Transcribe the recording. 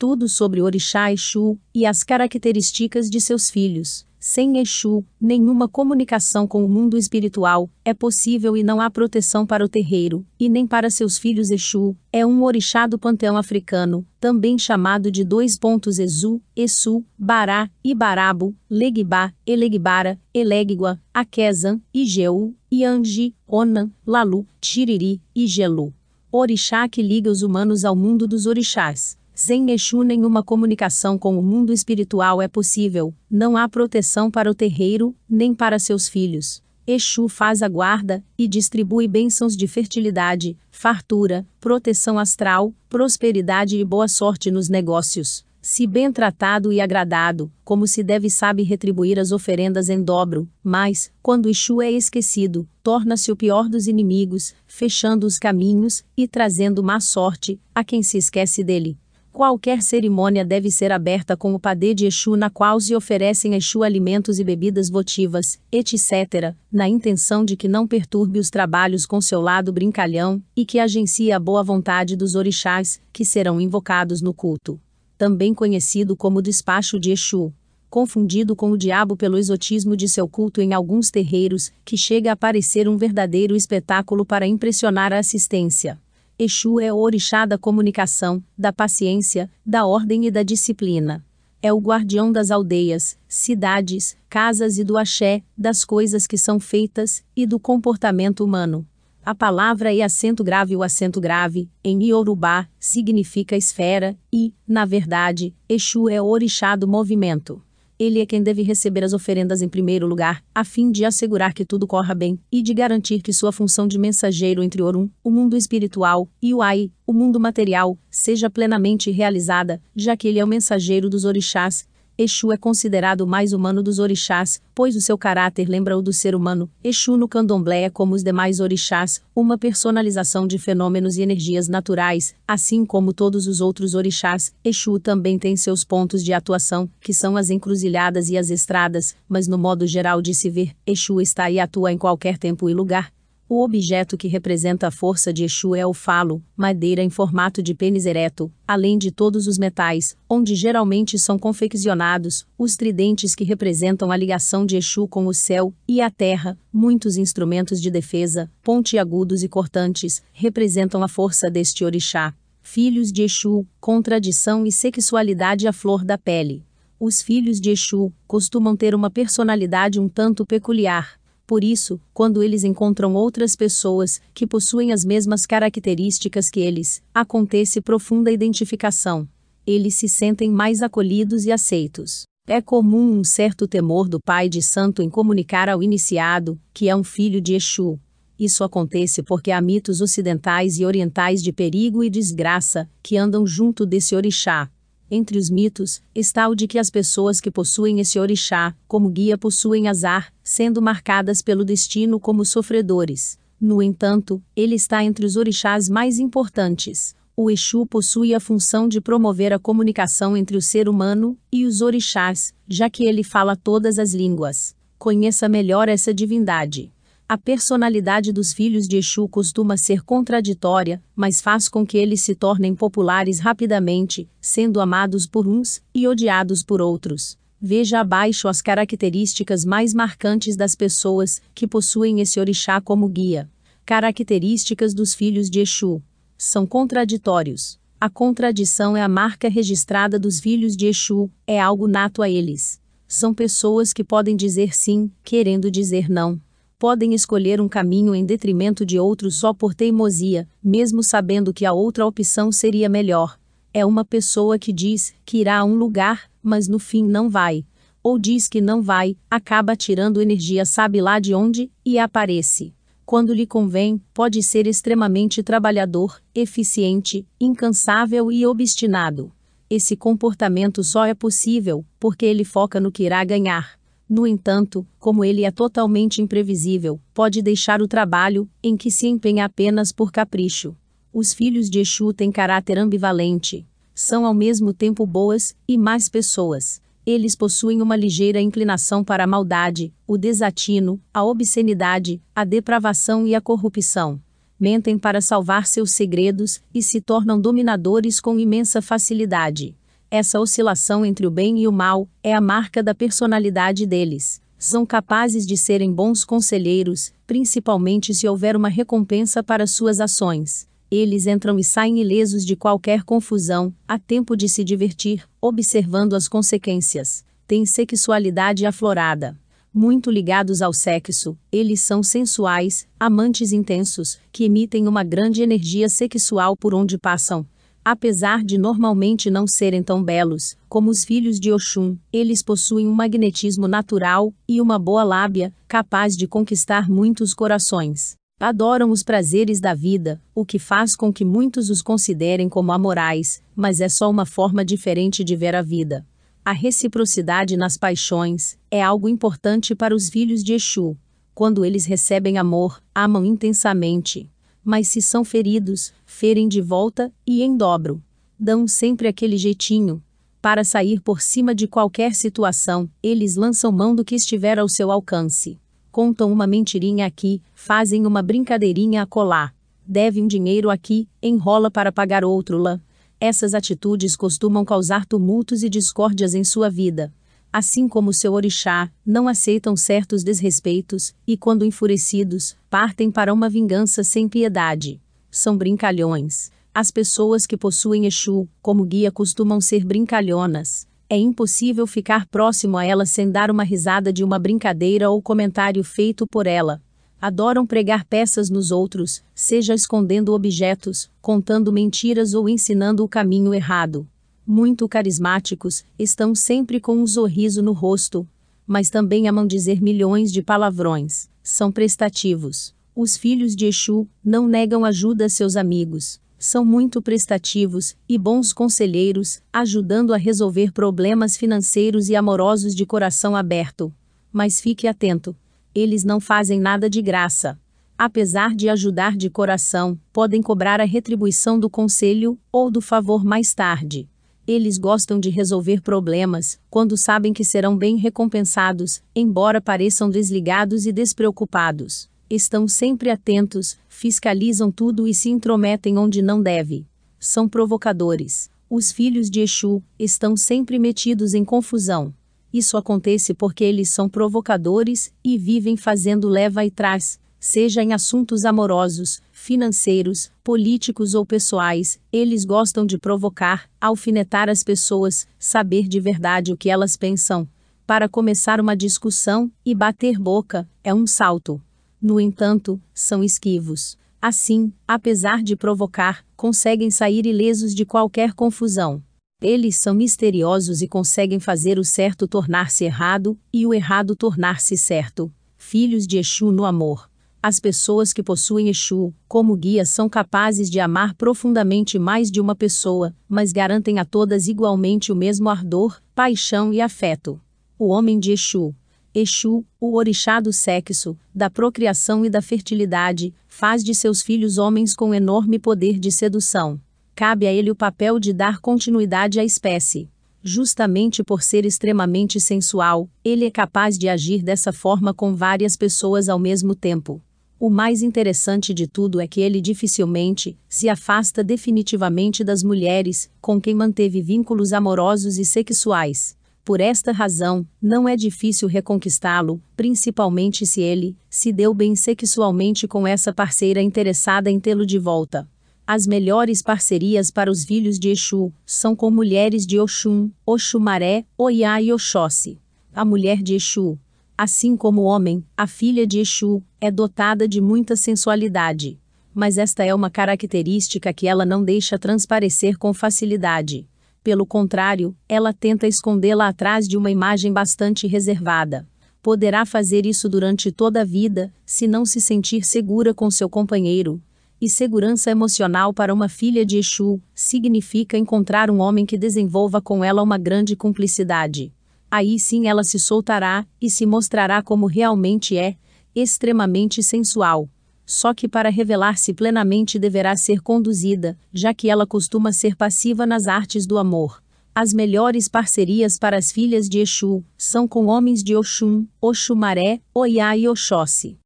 Tudo sobre Orixá Exu e as características de seus filhos. Sem Exu, nenhuma comunicação com o mundo espiritual é possível e não há proteção para o terreiro, e nem para seus filhos Exu, é um orixá do panteão africano, também chamado de dois pontos Exu, Exu, Bará, Ibarabo, Legibá, Elegbara, Elegua, Akezan, Igeu, Ianji, Onan, Lalu, Tiriri, Igelu. Orixá que liga os humanos ao mundo dos orixás. Sem Exu, nenhuma comunicação com o mundo espiritual é possível, não há proteção para o terreiro, nem para seus filhos. Exu faz a guarda e distribui bênçãos de fertilidade, fartura, proteção astral, prosperidade e boa sorte nos negócios. Se bem tratado e agradado, como se deve sabe retribuir as oferendas em dobro, mas, quando Exu é esquecido, torna-se o pior dos inimigos, fechando os caminhos e trazendo má sorte a quem se esquece dele. Qualquer cerimônia deve ser aberta com o padê de Exu na qual se oferecem a Exu alimentos e bebidas votivas, etc., na intenção de que não perturbe os trabalhos com seu lado brincalhão e que agencie a boa vontade dos orixás, que serão invocados no culto. Também conhecido como despacho de Exu. Confundido com o diabo pelo exotismo de seu culto em alguns terreiros, que chega a parecer um verdadeiro espetáculo para impressionar a assistência. Exu é o orixá da comunicação, da paciência, da ordem e da disciplina. É o guardião das aldeias, cidades, casas e do axé, das coisas que são feitas e do comportamento humano. A palavra e acento grave o acento grave, em Iorubá, significa esfera, e, na verdade, Exu é o orixá do movimento ele é quem deve receber as oferendas em primeiro lugar, a fim de assegurar que tudo corra bem, e de garantir que sua função de mensageiro entre Orum, o mundo espiritual, e o Ai, o mundo material, seja plenamente realizada, já que ele é o mensageiro dos orixás, Exu é considerado o mais humano dos orixás, pois o seu caráter lembra o do ser humano. Exu no candomblé é como os demais orixás, uma personalização de fenômenos e energias naturais, assim como todos os outros orixás. Exu também tem seus pontos de atuação, que são as encruzilhadas e as estradas, mas no modo geral de se ver, Exu está e atua em qualquer tempo e lugar. O objeto que representa a força de Exu é o falo, madeira em formato de pênis ereto, além de todos os metais, onde geralmente são confeccionados, os tridentes que representam a ligação de Exu com o céu e a terra, muitos instrumentos de defesa, pontiagudos e cortantes, representam a força deste orixá. Filhos de Exu, contradição e sexualidade à flor da pele. Os filhos de Exu costumam ter uma personalidade um tanto peculiar, por isso, quando eles encontram outras pessoas que possuem as mesmas características que eles, acontece profunda identificação. Eles se sentem mais acolhidos e aceitos. É comum um certo temor do pai de santo em comunicar ao iniciado que é um filho de Exu. Isso acontece porque há mitos ocidentais e orientais de perigo e desgraça que andam junto desse orixá, entre os mitos, está o de que as pessoas que possuem esse orixá, como guia, possuem azar, sendo marcadas pelo destino como sofredores. No entanto, ele está entre os orixás mais importantes. O Exu possui a função de promover a comunicação entre o ser humano e os orixás, já que ele fala todas as línguas. Conheça melhor essa divindade. A personalidade dos filhos de Exu costuma ser contraditória, mas faz com que eles se tornem populares rapidamente, sendo amados por uns e odiados por outros. Veja abaixo as características mais marcantes das pessoas que possuem esse orixá como guia. Características dos filhos de Exu. São contraditórios. A contradição é a marca registrada dos filhos de Exu, é algo nato a eles. São pessoas que podem dizer sim, querendo dizer não podem escolher um caminho em detrimento de outro só por teimosia, mesmo sabendo que a outra opção seria melhor. É uma pessoa que diz que irá a um lugar, mas no fim não vai. Ou diz que não vai, acaba tirando energia sabe lá de onde, e aparece. Quando lhe convém, pode ser extremamente trabalhador, eficiente, incansável e obstinado. Esse comportamento só é possível porque ele foca no que irá ganhar. No entanto, como ele é totalmente imprevisível, pode deixar o trabalho, em que se empenha apenas por capricho. Os filhos de Exu têm caráter ambivalente. São ao mesmo tempo boas e más pessoas. Eles possuem uma ligeira inclinação para a maldade, o desatino, a obscenidade, a depravação e a corrupção. Mentem para salvar seus segredos e se tornam dominadores com imensa facilidade Essa oscilação entre o bem e o mal é a marca da personalidade deles. São capazes de serem bons conselheiros, principalmente se houver uma recompensa para suas ações. Eles entram e saem ilesos de qualquer confusão, a tempo de se divertir, observando as consequências. Têm sexualidade aflorada. Muito ligados ao sexo, eles são sensuais, amantes intensos, que emitem uma grande energia sexual por onde passam. Apesar de normalmente não serem tão belos como os filhos de Oxum, eles possuem um magnetismo natural e uma boa lábia, capaz de conquistar muitos corações adoram os prazeres da vida, o que faz com que muitos os considerem como amorais, mas é só uma forma diferente de ver a vida. A reciprocidade nas paixões é algo importante para os filhos de Exu. Quando eles recebem amor, amam intensamente. Mas se são feridos, ferem de volta e em dobro. Dão sempre aquele jeitinho. Para sair por cima de qualquer situação, eles lançam mão do que estiver ao seu alcance contam uma mentirinha aqui, fazem uma brincadeirinha acolá. Deve um dinheiro aqui, enrola para pagar outro lá. Essas atitudes costumam causar tumultos e discórdias em sua vida. Assim como seu orixá, não aceitam certos desrespeitos, e quando enfurecidos, partem para uma vingança sem piedade. São brincalhões. As pessoas que possuem Exu, como guia, costumam ser brincalhonas. É impossível ficar próximo a ela sem dar uma risada de uma brincadeira ou comentário feito por ela. Adoram pregar peças nos outros, seja escondendo objetos, contando mentiras ou ensinando o caminho errado. Muito carismáticos, estão sempre com um sorriso no rosto, mas também amam dizer milhões de palavrões. São prestativos. Os filhos de Exu não negam ajuda a seus amigos são muito prestativos e bons conselheiros, ajudando a resolver problemas financeiros e amorosos de coração aberto. Mas fique atento: eles não fazem nada de graça. Apesar de ajudar de coração, podem cobrar a retribuição do conselho ou do favor mais tarde. Eles gostam de resolver problemas quando sabem que serão bem recompensados, embora pareçam desligados e despreocupados estão sempre atentos, fiscalizam tudo e se intrometem onde não deve. São provocadores. Os filhos de Exu estão sempre metidos em confusão. Isso acontece porque eles são provocadores e vivem fazendo leva e trás, seja em assuntos amorosos, financeiros, políticos ou pessoais, eles gostam de provocar, alfinetar as pessoas, saber de verdade o que elas pensam. Para começar uma discussão e bater boca, é um salto no entanto, são esquivos. Assim, apesar de provocar, conseguem sair ilesos de qualquer confusão. Eles são misteriosos e conseguem fazer o certo tornar-se errado e o errado tornar-se certo. Filhos de Exu no amor. As pessoas que possuem Exu como guia são capazes de amar profundamente mais de uma pessoa, mas garantem a todas igualmente o mesmo ardor, paixão e afeto. O homem de Exu, Exu, o orixá do sexo, da procriação e da fertilidade, faz de seus filhos homens com enorme poder de sedução. Cabe a ele o papel de dar continuidade à espécie. Justamente por ser extremamente sensual, ele é capaz de agir dessa forma com várias pessoas ao mesmo tempo. O mais interessante de tudo é que ele dificilmente se afasta definitivamente das mulheres com quem manteve vínculos amorosos e sexuais. Por esta razão, não é difícil reconquistá-lo, principalmente se ele se deu bem sexualmente com essa parceira interessada em tê-lo de volta. As melhores parcerias para os filhos de Exu são com mulheres de Oxum, Oxumaré, Oiá e Oxóssi. A mulher de Exu, assim como o homem, a filha de Exu, é dotada de muita sensualidade. Mas esta é uma característica que ela não deixa transparecer com facilidade. Pelo contrário, ela tenta escondê-la atrás de uma imagem bastante reservada. Poderá fazer isso durante toda a vida, se não se sentir segura com seu companheiro. E segurança emocional para uma filha de Exu significa encontrar um homem que desenvolva com ela uma grande cumplicidade. Aí sim ela se soltará e se mostrará como realmente é, extremamente sensual só que para revelar-se plenamente deverá ser conduzida, já que ela costuma ser passiva nas artes do amor. As melhores parcerias para as filhas de Exu são com homens de Oxum, Oxumaré, Oiá e Oxóssi.